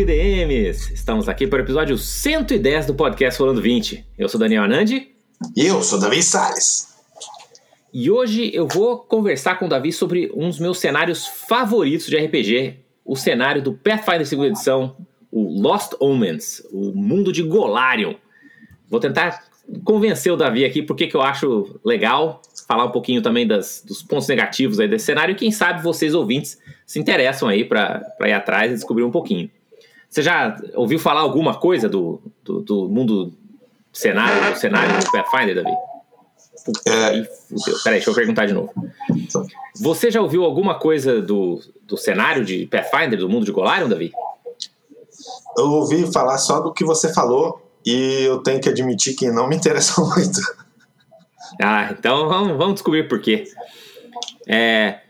e DMs! Estamos aqui para o episódio 110 do podcast Falando 20. Eu sou Daniel Anandi. E eu sou Davi Salles. E hoje eu vou conversar com o Davi sobre um dos meus cenários favoritos de RPG, o cenário do Pathfinder 2 edição, o Lost Omens, o mundo de Golarion. Vou tentar convencer o Davi aqui porque que eu acho legal, falar um pouquinho também das, dos pontos negativos aí desse cenário e quem sabe vocês ouvintes se interessam aí para ir atrás e descobrir um pouquinho. Você já ouviu falar alguma coisa do, do, do mundo cenário, do cenário do Pathfinder, Davi? É... Peraí, deixa eu perguntar de novo. Você já ouviu alguma coisa do, do cenário de Pathfinder, do mundo de Golarion, Davi? Eu ouvi falar só do que você falou e eu tenho que admitir que não me interessou muito. Ah, então vamos, vamos descobrir por quê. É,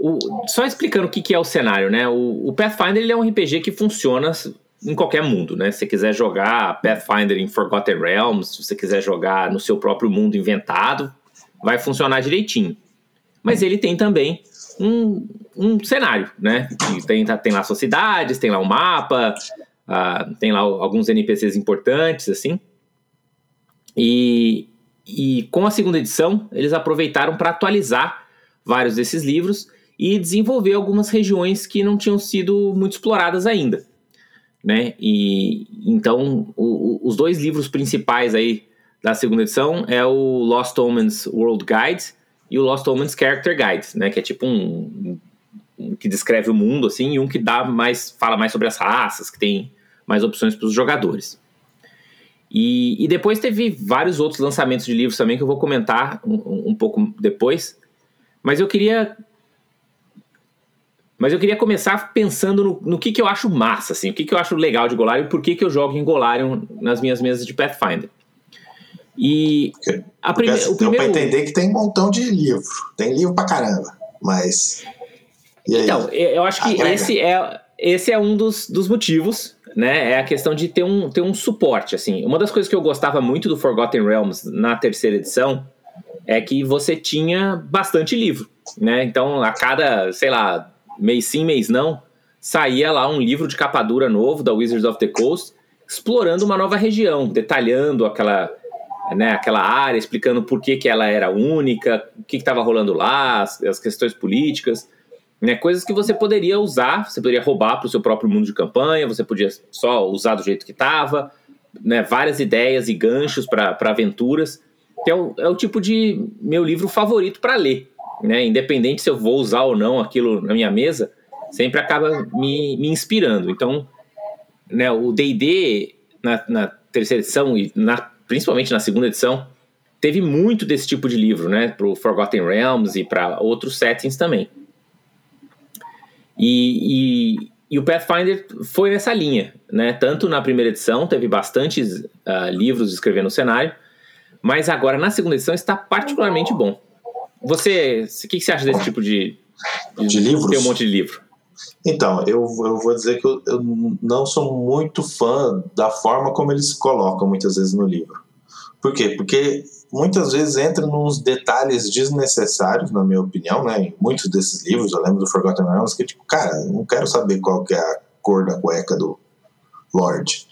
o, só explicando o que, que é o cenário, né? O, o Pathfinder ele é um RPG que funciona em qualquer mundo, né? Se você quiser jogar Pathfinder em Forgotten Realms, se você quiser jogar no seu próprio mundo inventado, vai funcionar direitinho. Mas ele tem também um, um cenário, né? Tem, tem lá suas cidades, tem lá um mapa, uh, tem lá alguns NPCs importantes, assim. E, e com a segunda edição, eles aproveitaram para atualizar vários desses livros e desenvolver algumas regiões que não tinham sido muito exploradas ainda. Né? E então o, o, os dois livros principais aí da segunda edição é o Lost Omens World Guide e o Lost Omens Character Guide, né? Que é tipo um, um que descreve o mundo assim e um que dá mais fala mais sobre as raças, que tem mais opções para os jogadores. E, e, depois teve vários outros lançamentos de livros também que eu vou comentar um, um pouco depois. Mas eu queria. Mas eu queria começar pensando no, no que, que eu acho massa, assim, o que, que eu acho legal de Golarion e por que, que eu jogo em Golarion nas minhas mesas de Pathfinder. E a prime... o primeiro... Deu pra entender que tem um montão de livro. Tem livro pra caramba. Mas. Então, eu acho que esse é, esse é um dos, dos motivos né, é a questão de ter um, ter um suporte, assim. Uma das coisas que eu gostava muito do Forgotten Realms na terceira edição é que você tinha bastante livro, né? Então, a cada, sei lá, mês sim, mês não, saía lá um livro de capa dura novo da Wizards of the Coast, explorando uma nova região, detalhando aquela, né, aquela área, explicando por que, que ela era única, o que estava rolando lá, as, as questões políticas. Né, coisas que você poderia usar, você poderia roubar para o seu próprio mundo de campanha, você podia só usar do jeito que estava, né, várias ideias e ganchos para aventuras. Que é, o, é o tipo de meu livro favorito para ler. Né, independente se eu vou usar ou não aquilo na minha mesa, sempre acaba me, me inspirando. Então, né, o DD na, na, terceira edição e na, principalmente na segunda edição teve muito desse tipo de livro, né, para o Forgotten Realms e para outros settings também. E, e, e, o Pathfinder foi nessa linha, né? Tanto na primeira edição, teve bastantes uh, livros escrevendo o cenário, mas agora na segunda edição está particularmente bom. Você, o que, que, você acha desse tipo de, de, de livros? Ter um monte de livro. Então, eu, eu vou dizer que eu, eu não sou muito fã da forma como eles colocam muitas vezes no livro. Por quê? Porque muitas vezes entra nos detalhes desnecessários, na minha opinião, né? Em muitos desses livros, eu lembro do Forgotten Realms, que tipo, cara, não quero saber qual que é a cor da cueca do Lord.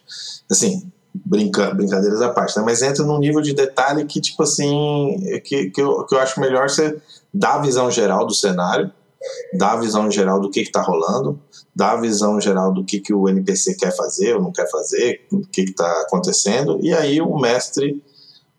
Assim, brinca, brincadeiras à parte, né? Mas entra num nível de detalhe que, tipo assim, que, que, eu, que eu acho melhor você dar a visão geral do cenário, dar a visão geral do que está rolando, dar a visão geral do que, que o NPC quer fazer ou não quer fazer, o que está acontecendo, e aí o mestre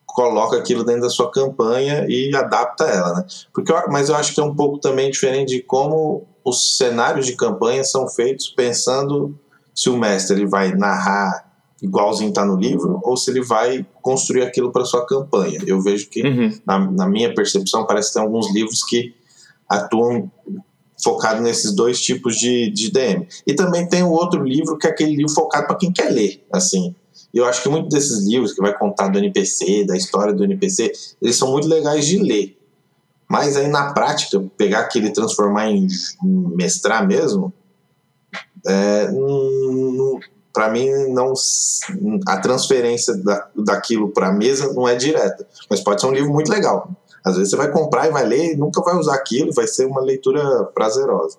coloca aquilo dentro da sua campanha e adapta ela, né? Porque, mas eu acho que é um pouco também diferente de como os cenários de campanha são feitos pensando se o mestre ele vai narrar igualzinho está no livro ou se ele vai construir aquilo para sua campanha. Eu vejo que, uhum. na, na, minha percepção, parece que tem alguns livros que atuam focado nesses dois tipos de, de DM. E também tem o outro livro que é aquele livro focado para quem quer ler, assim. E eu acho que muitos desses livros que vai contar do NPC, da história do NPC, eles são muito legais de ler. Mas aí na prática, pegar aquele e transformar em mestrar mesmo, é, para mim não a transferência da, daquilo para a mesa não é direta, mas pode ser um livro muito legal. Às vezes você vai comprar e vai ler e nunca vai usar aquilo, vai ser uma leitura prazerosa.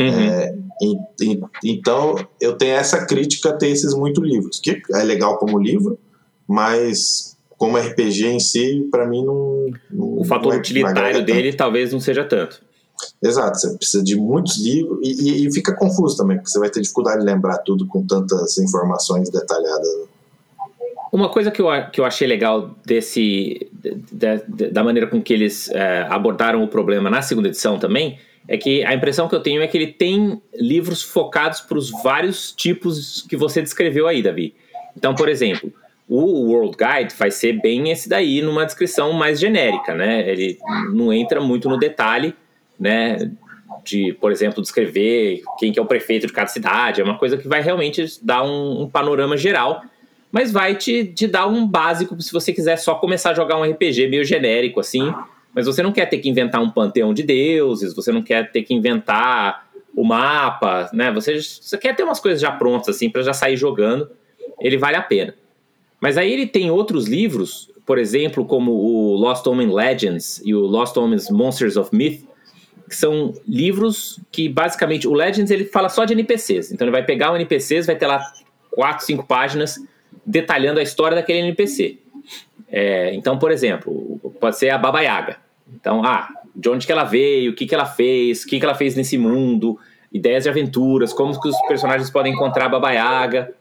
Uhum. É, e, e, então, eu tenho essa crítica a ter esses muitos livros, que é legal como livro, mas como RPG em si, para mim não, não, O fator não é, utilitário dele tanto. talvez não seja tanto. Exato, você precisa de muitos livros e, e, e, fica confuso também, porque você vai ter dificuldade de lembrar tudo com tantas informações detalhadas. Uma coisa que eu, que eu achei legal desse de, de, da maneira com que eles é, abordaram o problema na segunda edição também é que a impressão que eu tenho é que ele tem livros focados para os vários tipos que você descreveu aí, Davi. Então, por exemplo, o World Guide vai ser bem esse daí numa descrição mais genérica, né? Ele não entra muito no detalhe, né? De, por exemplo, descrever quem que é o prefeito de cada cidade. É uma coisa que vai realmente dar um, um panorama geral, mas vai te, te dar um básico se você quiser só começar a jogar um RPG meio genérico, assim, mas você não quer ter que inventar um panteão de deuses, você não quer ter que inventar o mapa, né? Você, você quer ter umas coisas já prontas, assim, para já sair jogando. Ele vale a pena. Mas aí ele tem outros livros, por exemplo, como o Lost Omen Legends e o Lost Omens Monsters of Myth, que são livros que basicamente o Legends ele fala só de NPCs. Então ele vai pegar o NPCs, vai ter lá quatro, cinco páginas detalhando a história daquele NPC. É, então, por exemplo, pode ser a Baba Yaga. Então, ah, de onde que ela veio, o que que ela fez, o que que ela fez nesse mundo, ideias de aventuras, como que os personagens podem encontrar a Baba Yaga.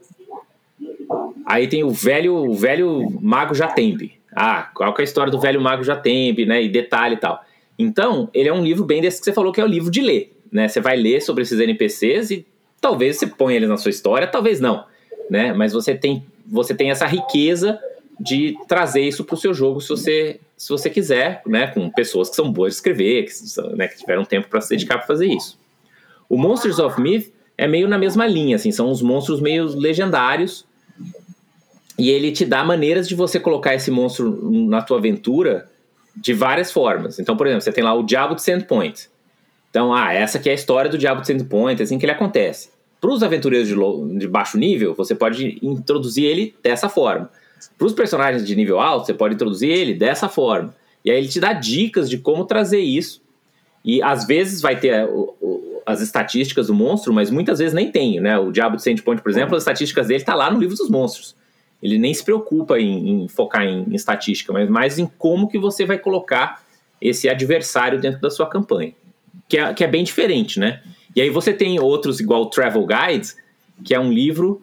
Aí tem o velho, o velho Mago Jatembe. Ah, qual que é a história do velho Mago Jatembe, né? E detalhe e tal. Então, ele é um livro bem desse que você falou que é o livro de ler, né? Você vai ler sobre esses NPCs e talvez você ponha eles na sua história, talvez não, né? Mas você tem, você tem essa riqueza de trazer isso para o seu jogo se você, se você quiser, né, com pessoas que são boas de escrever, que, né, que tiveram tempo para se dedicar para fazer isso. O Monsters of Myth é meio na mesma linha, assim, são uns monstros meio legendários e ele te dá maneiras de você colocar esse monstro na tua aventura de várias formas. Então, por exemplo, você tem lá o Diabo de Sandpoint. Então, ah, essa aqui é a história do Diabo de Sandpoint, é assim que ele acontece. Para os aventureiros de, de baixo nível, você pode introduzir ele dessa forma. Para os personagens de nível alto, você pode introduzir ele dessa forma. E aí ele te dá dicas de como trazer isso. E às vezes vai ter as estatísticas do monstro, mas muitas vezes nem tem, né? O Diabo de Sandpoint, por exemplo, as estatísticas dele tá lá no livro dos monstros. Ele nem se preocupa em, em focar em, em, estatística, mas mais em como que você vai colocar esse adversário dentro da sua campanha. Que é, que é bem diferente, né? E aí você tem outros igual Travel Guides, que é um livro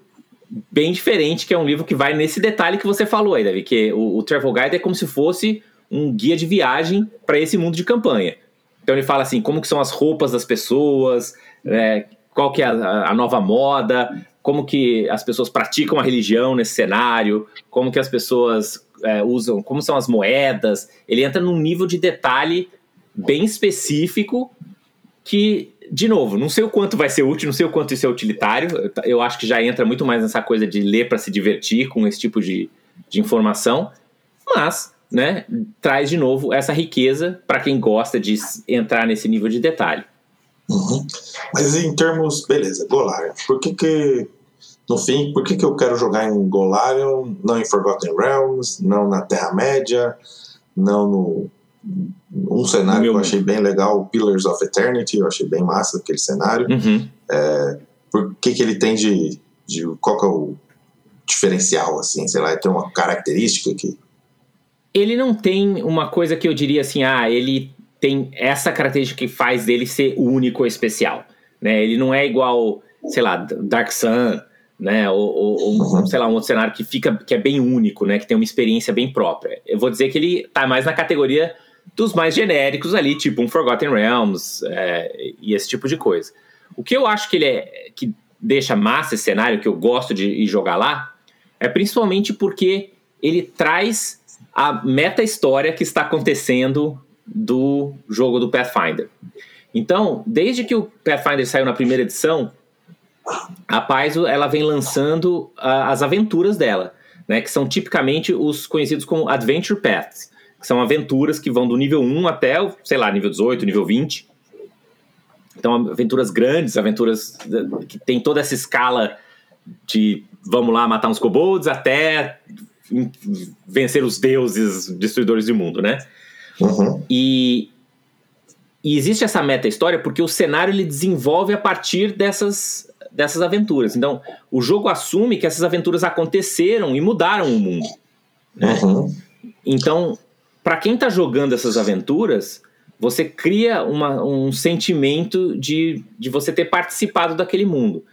bem diferente, que é um livro que vai nesse detalhe que você falou aí, Davi, que o, o Travel Guide é como se fosse um guia de viagem para esse mundo de campanha. Então ele fala assim, como que são as roupas das pessoas, é, qual que é a, a, nova moda, como que as pessoas praticam a religião nesse cenário, como que as pessoas é, usam, como são as moedas. Ele entra num nível de detalhe bem específico que de novo, não sei o quanto vai ser útil, não sei o quanto isso é utilitário. Eu acho que já entra muito mais nessa coisa de ler para se divertir com esse tipo de, de informação, mas né, traz de novo essa riqueza para quem gosta de entrar nesse nível de detalhe. Uhum. Mas em termos, beleza, Golarion, por que que, no fim, por que que eu quero jogar em Golarion, não em Forgotten Realms, não na Terra-média, não no um cenário que eu achei bem legal, Pillars of Eternity, eu achei bem massa aquele cenário. Uhum. É, por que, que ele tem de, de. Qual que é o diferencial, assim? Sei lá, tem uma característica que. Ele não tem uma coisa que eu diria assim, ah, ele tem essa característica que faz dele ser único ou especial. Né? Ele não é igual, sei lá, Dark Sun, né? Ou, ou, uhum. sei lá, um outro cenário que fica que é bem único, né? Que tem uma experiência bem própria. Eu vou dizer que ele tá mais na categoria dos mais genéricos ali, tipo um Forgotten Realms é, e esse tipo de coisa. O que eu acho que ele é que deixa massa esse cenário, que eu gosto de ir jogar lá, é principalmente porque ele traz a meta-história que está acontecendo do jogo do Pathfinder. Então, desde que o Pathfinder saiu na primeira edição, a Paizo ela vem lançando as aventuras dela, né, que são tipicamente os conhecidos como Adventure Paths que são aventuras que vão do nível 1 até, sei lá, nível 18, nível 20. Então, aventuras grandes, aventuras que tem toda essa escala de vamos lá matar uns kobolds até vencer os deuses destruidores do mundo, né? Uhum. E, e existe essa meta-história porque o cenário ele desenvolve a partir dessas, dessas aventuras. Então, o jogo assume que essas aventuras aconteceram e mudaram o mundo. Né? Uhum. Então, para quem está jogando essas aventuras, você cria uma, um sentimento de, de você ter participado daquele mundo.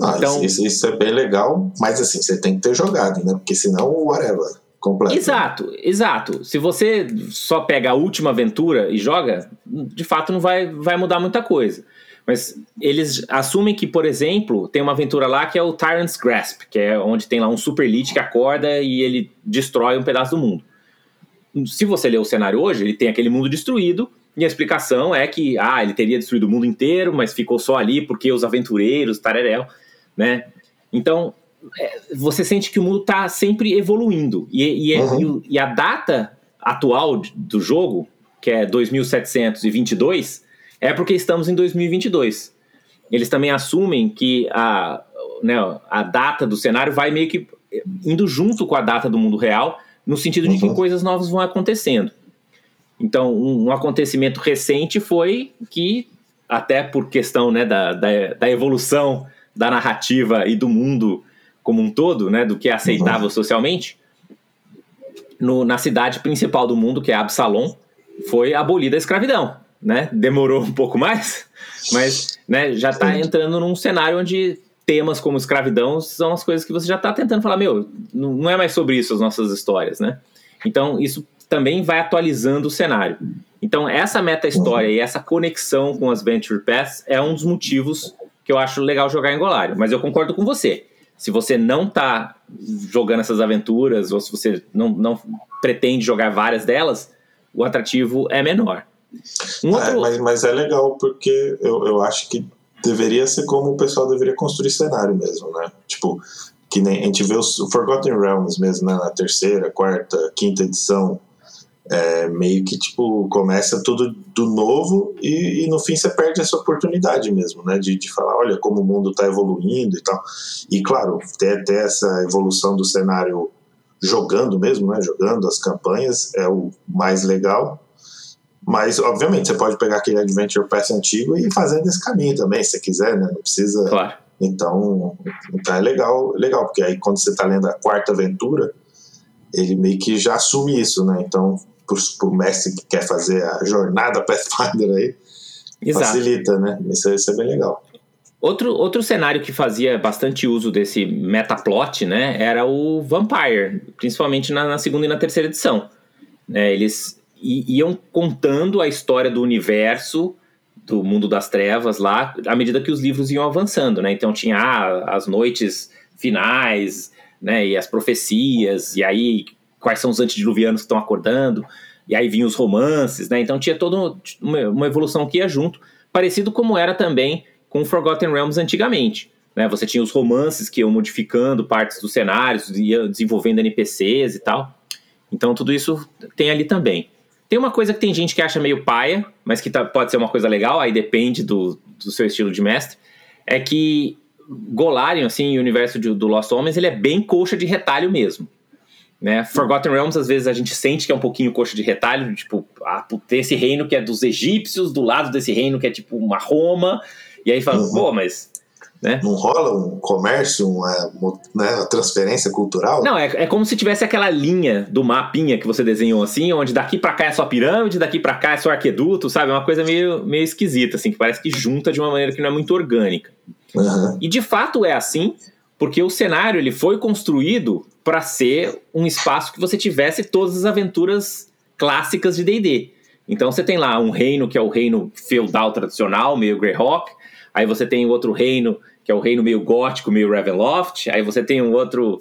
Ah, então, isso, isso, é bem legal, mas assim, você tem que ter jogado, né? Porque senão, whatever. Completo. Exato, exato. Se você só pega a última aventura e joga, de fato não vai, vai mudar muita coisa. Mas eles assumem que, por exemplo, tem uma aventura lá que é o Tyrant's Grasp, que é onde tem lá um super elite que acorda e ele destrói um pedaço do mundo. Se você ler o cenário hoje, ele tem aquele mundo destruído, e a explicação é que, ah, ele teria destruído o mundo inteiro, mas ficou só ali porque os aventureiros, tareréu, né? Então, é, você sente que o mundo está sempre evoluindo. E, e, é, uhum. e, e, a data atual do jogo, que é 2722, é porque estamos em 2022. Eles também assumem que a, né, a data do cenário vai meio que indo junto com a data do mundo real, no sentido de que uhum. coisas novas vão acontecendo. Então, um, um, acontecimento recente foi que, até por questão né, da, da, da evolução da narrativa e do mundo como um todo, né, do que é aceitável uhum. socialmente, no, na cidade principal do mundo, que é Absalom, foi abolida a escravidão, né? Demorou um pouco mais, mas né, já está entrando num cenário onde temas como escravidão são as coisas que você já está tentando falar, meu, não é mais sobre isso as nossas histórias, né? Então isso também vai atualizando o cenário. Então essa meta história e essa conexão com as Venture Paths é um dos motivos que eu acho legal jogar em Golário. Mas eu concordo com você se você não está jogando essas aventuras, ou se você não, não pretende jogar várias delas, o atrativo é menor. Um é, outro... é, mas, mas, é legal porque eu, eu acho que deveria ser como o pessoal deveria construir cenário mesmo, né? Tipo, que nem a gente vê os Forgotten Realms mesmo, né? Na terceira, quarta, quinta edição é, meio que tipo começa tudo do novo e, e, no fim você perde essa oportunidade mesmo, né? De, de falar, olha como o mundo está evoluindo e tal. E claro, ter até essa evolução do cenário jogando mesmo, né? Jogando as campanhas é o mais legal. Mas, obviamente, você pode pegar aquele Adventure Pass antigo e ir fazendo esse caminho também, se quiser, né? Não precisa. Claro. Então, então é legal, legal, porque aí quando você está lendo a quarta aventura, ele meio que já assume isso, né? Então para o mestre que quer fazer a jornada Pathfinder aí, Exato. facilita, né? Isso, isso é bem legal. Outro, outro cenário que fazia bastante uso desse metaplot, né, era o Vampire, principalmente na, na segunda e na terceira edição. É, eles iam contando a história do universo do mundo das trevas lá, à medida que os livros iam avançando, né? Então tinha ah, as noites finais, né, e as profecias, e aí quais são os antediluvianos que estão acordando, e aí vinham os romances, né? Então tinha toda uma, evolução que ia junto, parecido como era também com Forgotten Realms antigamente. Né? Você tinha os romances que iam modificando partes dos cenários, ia desenvolvendo NPCs e tal. Então tudo isso tem ali também. Tem uma coisa que tem gente que acha meio paia, mas que tá, pode ser uma coisa legal, aí depende do, do seu estilo de mestre, é que Golarion, assim, o universo de, do Lost Homens, ele é bem coxa de retalho mesmo. Né? Forgotten Realms, às vezes, a gente sente que é um pouquinho coxa de retalho, tipo, ah, tem esse reino que é dos egípcios, do lado desse reino que é tipo uma Roma, e aí fala, uhum. pô, mas. Né? Não rola um comércio, uma, né, uma transferência cultural? Não, é, é como se tivesse aquela linha do mapinha que você desenhou assim, onde daqui para cá é só pirâmide, daqui para cá é só arqueduto, sabe? É uma coisa meio, meio esquisita, assim, que parece que junta de uma maneira que não é muito orgânica. Uhum. E de fato é assim, porque o cenário ele foi construído para ser um espaço que você tivesse todas as aventuras clássicas de D&D. Então você tem lá um reino que é o reino feudal tradicional, meio Greyhawk, aí você tem outro reino que é o reino meio gótico, meio Ravenloft, aí você tem um outro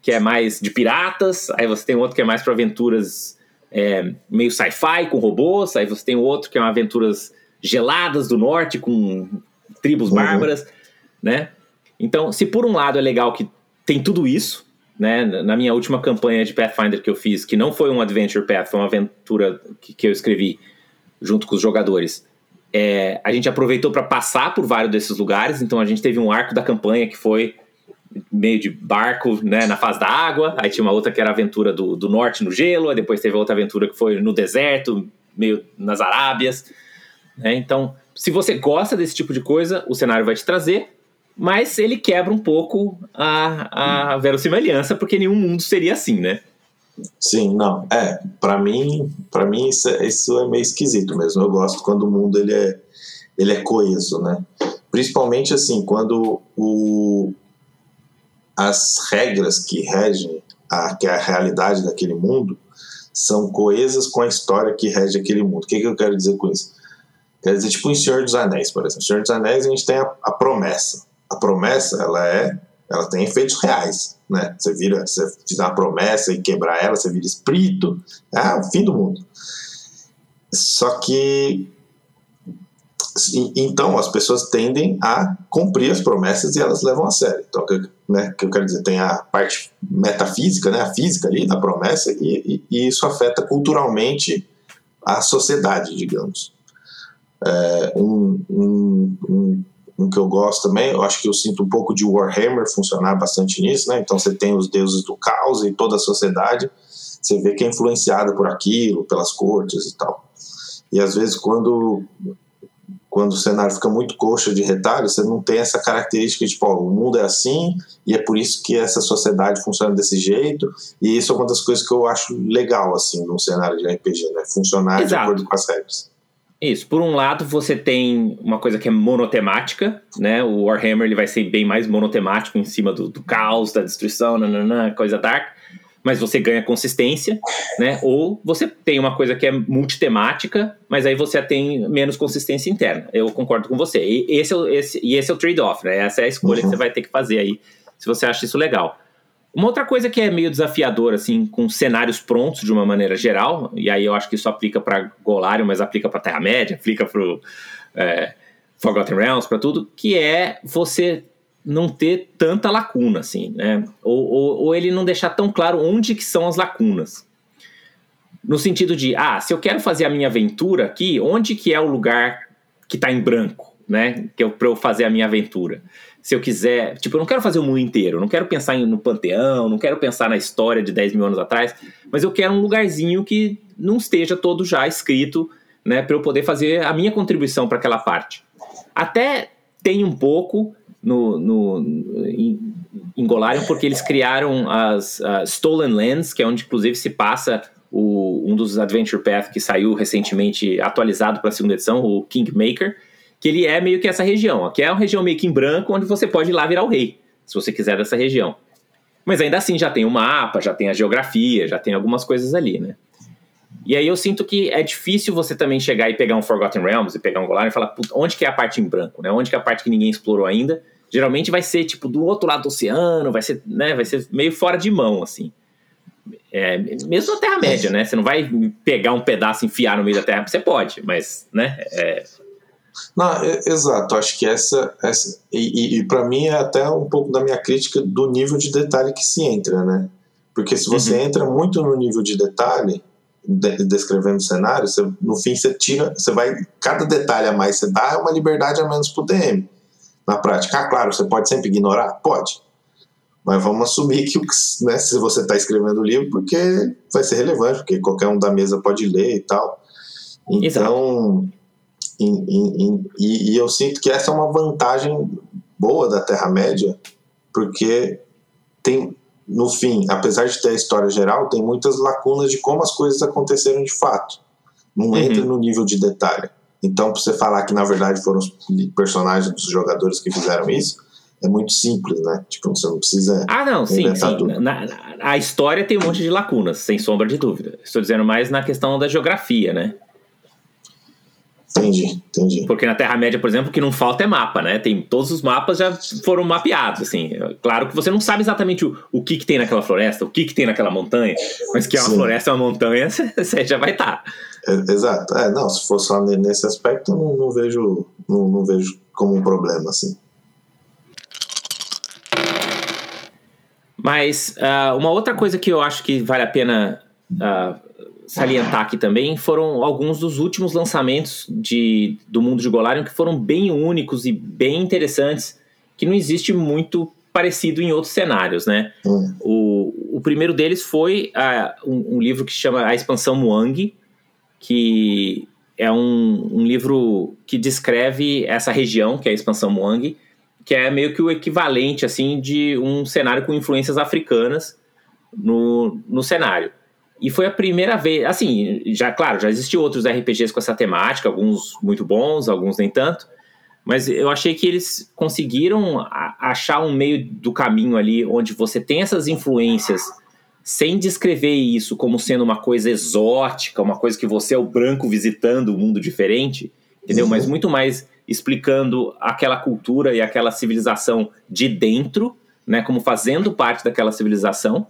que é mais de piratas, aí você tem outro que é mais para aventuras é, meio sci-fi com robôs, aí você tem outro que é uma aventuras geladas do norte com tribos uhum. bárbaras, né? Então, se por um lado é legal que tem tudo isso, né? Na minha última campanha de Pathfinder que eu fiz, que não foi um Adventure Path, foi uma aventura que, que eu escrevi junto com os jogadores. É, a gente aproveitou para passar por vários desses lugares, então a gente teve um arco da campanha que foi meio de barco né, na fase da água, aí tinha uma outra que era a aventura do, do norte no gelo, aí depois teve outra aventura que foi no deserto, meio nas Arábias. Né? Então, se você gosta desse tipo de coisa, o cenário vai te trazer, mas ele quebra um pouco a, a verossimilhança, porque nenhum mundo seria assim, né? Sim, não. É, para mim, para mim isso é, isso é meio esquisito mesmo. Eu gosto quando o mundo ele é, ele é coeso, né? Principalmente assim, quando o, as regras que regem a, que a realidade daquele mundo são coesas com a história que rege aquele mundo. O que, que eu quero dizer com isso? Quer dizer, tipo em Senhor dos Anéis, por exemplo. Em Senhor dos Anéis a gente tem a, a promessa. A promessa, ela é, ela tem efeitos reais, né? Você vira, você fizer uma promessa e quebrar ela, você vira espírito, é o fim do mundo. Só que então as pessoas tendem a cumprir as promessas e elas levam a sério. Então, que, né, que eu quero dizer, tem a parte metafísica, né, a física ali da promessa, e, e, e isso afeta culturalmente a sociedade, digamos. É, um, um, um, um, que eu gosto também, eu acho que eu sinto um pouco de Warhammer funcionar bastante nisso, né? Então você tem os deuses do caos e toda a sociedade, você vê que é influenciada por aquilo, pelas cortes e tal. E às vezes quando quando o cenário fica muito coxa de retalho, você não tem essa característica de, tipo, ó, o mundo é assim e é por isso que essa sociedade funciona desse jeito. E isso é uma das coisas que eu acho legal, assim, num cenário de RPG, né? Funcionar Exato. de acordo com as regras. Isso. Por um lado, você tem uma coisa que é monotemática, né? O Warhammer ele vai ser bem mais monotemático em cima do, do caos, da destruição, nananã, coisa dark mas você ganha consistência, né? Ou você tem uma coisa que é multitemática, mas aí você tem menos consistência interna. Eu concordo com você. E esse é o, esse, e esse é o trade-off, né? Essa é a escolha uhum. que você vai ter que fazer aí, se você acha isso legal. Uma outra coisa que é meio desafiadora, assim, com cenários prontos de uma maneira geral, e aí eu acho que isso aplica para Golarion, mas aplica para Terra-média, aplica para é, Forgotten Realms, para tudo, que é você não ter tanta lacuna, assim, né? Ou, ou, ou, ele não deixar tão claro onde que são as lacunas. No sentido de, ah, se eu quero fazer a minha aventura aqui, onde que é o lugar que está em branco, né? Que eu, pra eu fazer a minha aventura. Se eu quiser, tipo, eu não quero fazer o mundo inteiro, não quero pensar no panteão, não quero pensar na história de 10 mil anos atrás, mas eu quero um lugarzinho que não esteja todo já escrito, né? Para eu poder fazer a minha contribuição para aquela parte. Até tem um pouco, no, no, em, em Golarion porque eles criaram as uh, Stolen Lands, que é onde inclusive se passa o, um dos Adventure Path que saiu recentemente atualizado para a segunda edição, o Kingmaker, que ele é meio que essa região, que é uma região meio que em branco, onde você pode ir lá virar o rei, se você quiser dessa região. Mas ainda assim já tem o mapa, já tem a geografia, já tem algumas coisas ali, né? E aí eu sinto que é difícil você também chegar e pegar um Forgotten Realms e pegar um Golarion e falar, onde que é a parte em branco, né? Onde que é a parte que ninguém explorou ainda? Geralmente vai ser, tipo, do outro lado do oceano, vai ser, né? Vai ser meio fora de mão, assim. É, mesmo na Terra-média, né? Você não vai pegar um pedaço e enfiar no meio da Terra, você pode, mas, né? É... Não, é, exato, acho que essa, essa e, e, e para mim é até um pouco da minha crítica do nível de detalhe que se entra, né? Porque se você uhum. entra muito no nível de detalhe, de, descrevendo o cenário, você, no fim você tira, você vai, cada detalhe a mais você dá é uma liberdade a menos pro DM. Na prática, ah, claro, você pode sempre ignorar? Pode. Mas vamos assumir que né, se você está escrevendo o livro, porque vai ser relevante, porque qualquer um da mesa pode ler e tal. Então, em, em, em, e, e eu sinto que essa é uma vantagem boa da Terra-média, porque tem no fim, apesar de ter a história geral, tem muitas lacunas de como as coisas aconteceram de fato. Não uhum. entra no nível de detalhe. Então, para você falar que na verdade foram os personagens dos jogadores que fizeram isso, é muito simples, né? Tipo, você não precisa. Ah, não, sim, sim. Na, na, a história tem um monte de lacunas, sem sombra de dúvida. Estou dizendo mais na questão da geografia, né? Entendi, entendi. Porque na Terra-média, por exemplo, o que não falta é mapa, né? Tem, todos os mapas já foram mapeados, assim. Claro que você não sabe exatamente o, o que, que tem naquela floresta, o que, que tem naquela montanha, mas que é uma Sim. floresta, uma montanha, você já vai estar. É, exato. É, não, se for só nesse aspecto, eu não, não vejo, não, não vejo como um problema, assim. Mas uh, uma outra coisa que eu acho que vale a pena uh, salientar aqui também foram alguns dos últimos lançamentos de, do mundo de Golarion que foram bem únicos e bem interessantes, que não existe muito parecido em outros cenários, né? Hum. O, o primeiro deles foi uh, um, um, livro que se chama A Expansão Muang, que é um, um livro que descreve essa região, que é a expansão Moang, que é meio que o equivalente assim de um cenário com influências africanas no, no cenário. E foi a primeira vez, assim, já claro, já existiam outros RPGs com essa temática, alguns muito bons, alguns nem tanto, mas eu achei que eles conseguiram achar um meio do caminho ali onde você tem essas influências sem descrever isso como sendo uma coisa exótica, uma coisa que você é o branco visitando um mundo diferente, entendeu? Uhum. Mas muito mais explicando aquela cultura e aquela civilização de dentro, né, como fazendo parte daquela civilização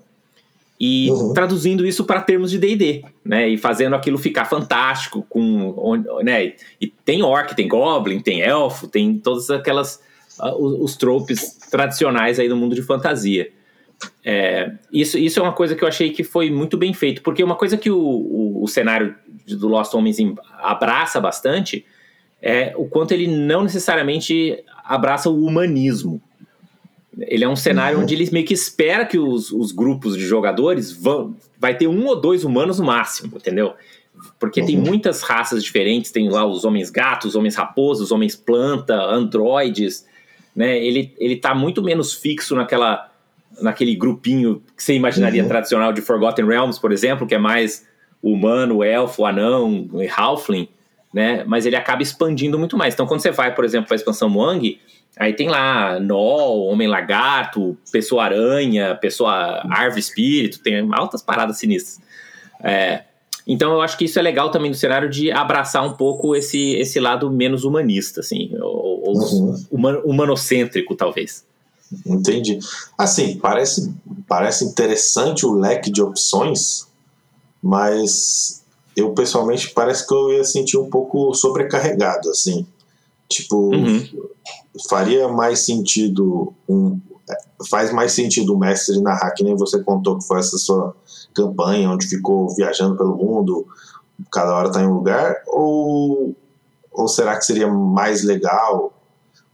e uhum. traduzindo isso para termos de D&D, né, e fazendo aquilo ficar fantástico com, né, e tem orc, tem goblin, tem elfo, tem todas aquelas uh, os, os tropes tradicionais aí do mundo de fantasia. É, isso, isso é uma coisa que eu achei que foi muito bem feito, porque uma coisa que o, o, o cenário do Lost Homens abraça bastante é o quanto ele não necessariamente abraça o humanismo. Ele é um cenário uhum. onde ele meio que espera que os, os grupos de jogadores vão. Vai ter um ou dois humanos no máximo, entendeu? Porque uhum. tem muitas raças diferentes, tem lá os homens gatos, os homens raposas, os homens planta, androides, né? Ele, ele tá muito menos fixo naquela naquele grupinho que você imaginaria uhum. tradicional de Forgotten Realms, por exemplo, que é mais o humano, o elfo, o anão, o halfling, né? Mas ele acaba expandindo muito mais. Então, quando você vai, por exemplo, para a expansão Moang, aí tem lá Nol, Homem-Lagarto, Pessoa-Aranha, Pessoa Árvore Espírito, tem altas paradas sinistras. É, então eu acho que isso é legal também no cenário de abraçar um pouco esse, esse lado menos humanista, assim, ou, ou uhum. humanocêntrico, talvez. Entendi. Assim, parece, parece interessante o leque de opções, mas eu pessoalmente parece que eu ia sentir um pouco sobrecarregado, assim. Tipo, uhum. faria mais sentido um, faz mais sentido o mestre narrar que nem você contou que foi essa sua campanha onde ficou viajando pelo mundo, cada hora tá em um lugar, ou ou será que seria mais legal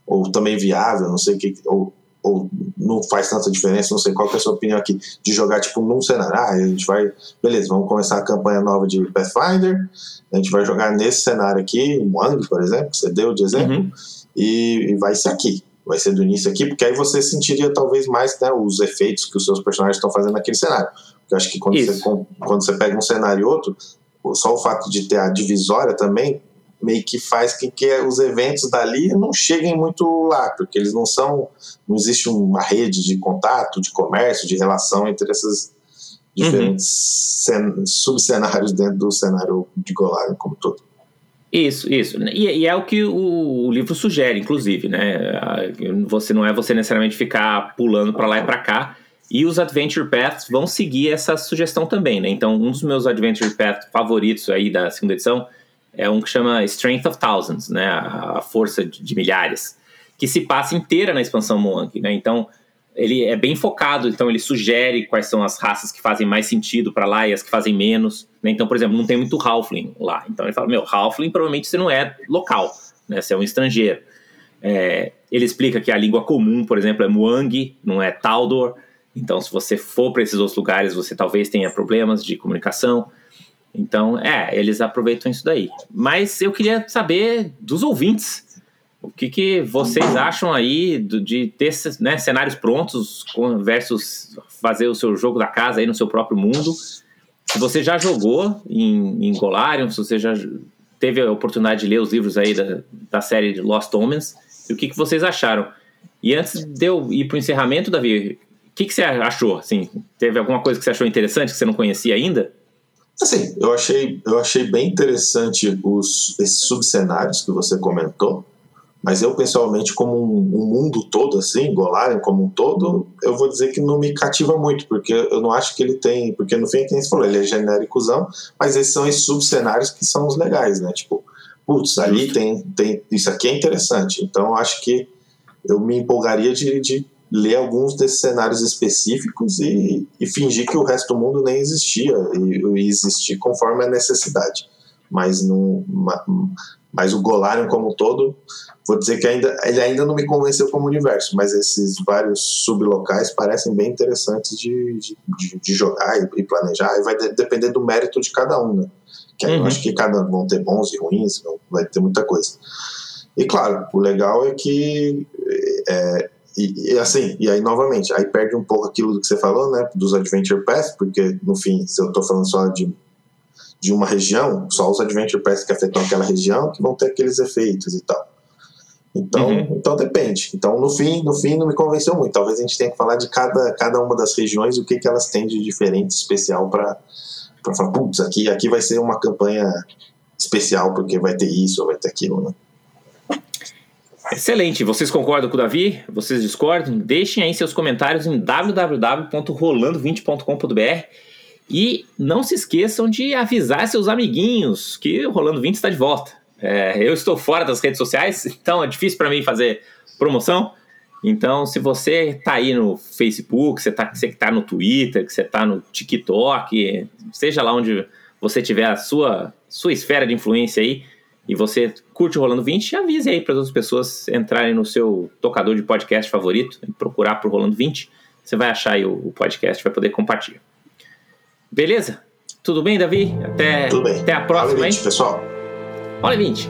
ou também viável, não sei o que, ou ou não faz tanta diferença, não sei qual que é a sua opinião aqui, de jogar tipo num cenário. Ah, a gente vai, beleza, vamos começar a campanha nova de Pathfinder, a gente vai jogar nesse cenário aqui, Wang, por exemplo, que você deu de exemplo, uhum. e, e, vai ser aqui, vai ser do início aqui, porque aí você sentiria talvez mais né, os efeitos que os seus personagens estão fazendo naquele cenário. Porque eu acho que quando você, quando você pega um cenário e outro, só o fato de ter a divisória também meio que faz com que os eventos dali não cheguem muito lá, porque eles não são, não existe uma rede de contato, de comércio, de relação entre esses diferentes uhum. subcenários dentro do cenário de Golarion como todo. Isso, isso. E, e, é o que o, o, livro sugere, inclusive, né? Você não é você necessariamente ficar pulando para lá e para cá. E os Adventure Paths vão seguir essa sugestão também, né? Então, um dos meus Adventure Paths favoritos aí da segunda edição é um que chama Strength of Thousands, né, a, força de, de, milhares, que se passa inteira na expansão Moank, né? Então ele é bem focado, então ele sugere quais são as raças que fazem mais sentido para lá e as que fazem menos. Né? Então, por exemplo, não tem muito Halfling lá. Então ele fala, meu, Halfling provavelmente você não é local, né? Você é um estrangeiro. É, ele explica que a língua comum, por exemplo, é Muang, não é Taldor. Então, se você for para esses outros lugares, você talvez tenha problemas de comunicação. Então, é, eles aproveitam isso daí. Mas eu queria saber dos ouvintes. O que, que vocês acham aí de ter né, cenários prontos versus fazer o seu jogo da casa aí no seu próprio mundo? Se você já jogou em, em Golarion, se você já teve a oportunidade de ler os livros aí da, da série de Lost Omens, e o que, que vocês acharam? E antes de eu ir para o encerramento, Davi, o que, que você achou? Assim, teve alguma coisa que você achou interessante que você não conhecia ainda? Assim, eu achei, eu achei bem interessante os, esses subcenários que você comentou, mas eu pessoalmente, como um, um mundo todo, assim, Golarion como um todo, eu vou dizer que não me cativa muito, porque eu não acho que ele tem. Porque no fim, é quem você falou, ele é genéricozão, mas esses são esses subcenários que são os legais, né? Tipo, putz, ali tem, tem. Isso aqui é interessante. Então eu acho que eu me empolgaria de, de ler alguns desses cenários específicos e, e, fingir que o resto do mundo nem existia e, e existir conforme a necessidade. Mas não, Mas o Golarion como um todo, vou dizer que ainda, ele ainda não me convenceu como universo, mas esses vários sublocais parecem bem interessantes de, de, de jogar e, e, planejar, e vai de, depender do mérito de cada um, né? Que uhum. eu acho que cada vão ter bons e ruins, vai ter muita coisa. E claro, o legal é que é, e, e, assim, e aí novamente, aí perde um pouco aquilo que você falou, né, dos Adventure Pass, porque no fim, se eu estou falando só de, de uma região, só os Adventure Pass que afetam aquela região que vão ter aqueles efeitos e tal. Então, uhum. então depende. Então, no fim, no fim não me convenceu muito. Talvez a gente tenha que falar de cada, cada uma das regiões, o que, que elas têm de diferente, especial para falar, putz, aqui, aqui vai ser uma campanha especial porque vai ter isso ou vai ter aquilo, né? Excelente. Vocês concordam com o Davi? Vocês discordam? Deixem aí seus comentários em www.rolando20.com.br e não se esqueçam de avisar seus amiguinhos que o Rolando 20 está de volta. É, eu estou fora das redes sociais, então é difícil para mim fazer promoção. Então, se você está aí no Facebook, você, tá, você que está no Twitter, que você está no TikTok, seja lá onde você tiver a sua, sua esfera de influência aí, e você curte o Rolando 20, avise aí para as outras pessoas entrarem no seu tocador de podcast favorito e procurar por Rolando 20. Você vai achar aí o, podcast, vai poder compartilhar. Beleza? Tudo bem, Davi? Até, Tudo bem. até a próxima, Olha 20, hein? pessoal. Olha 20.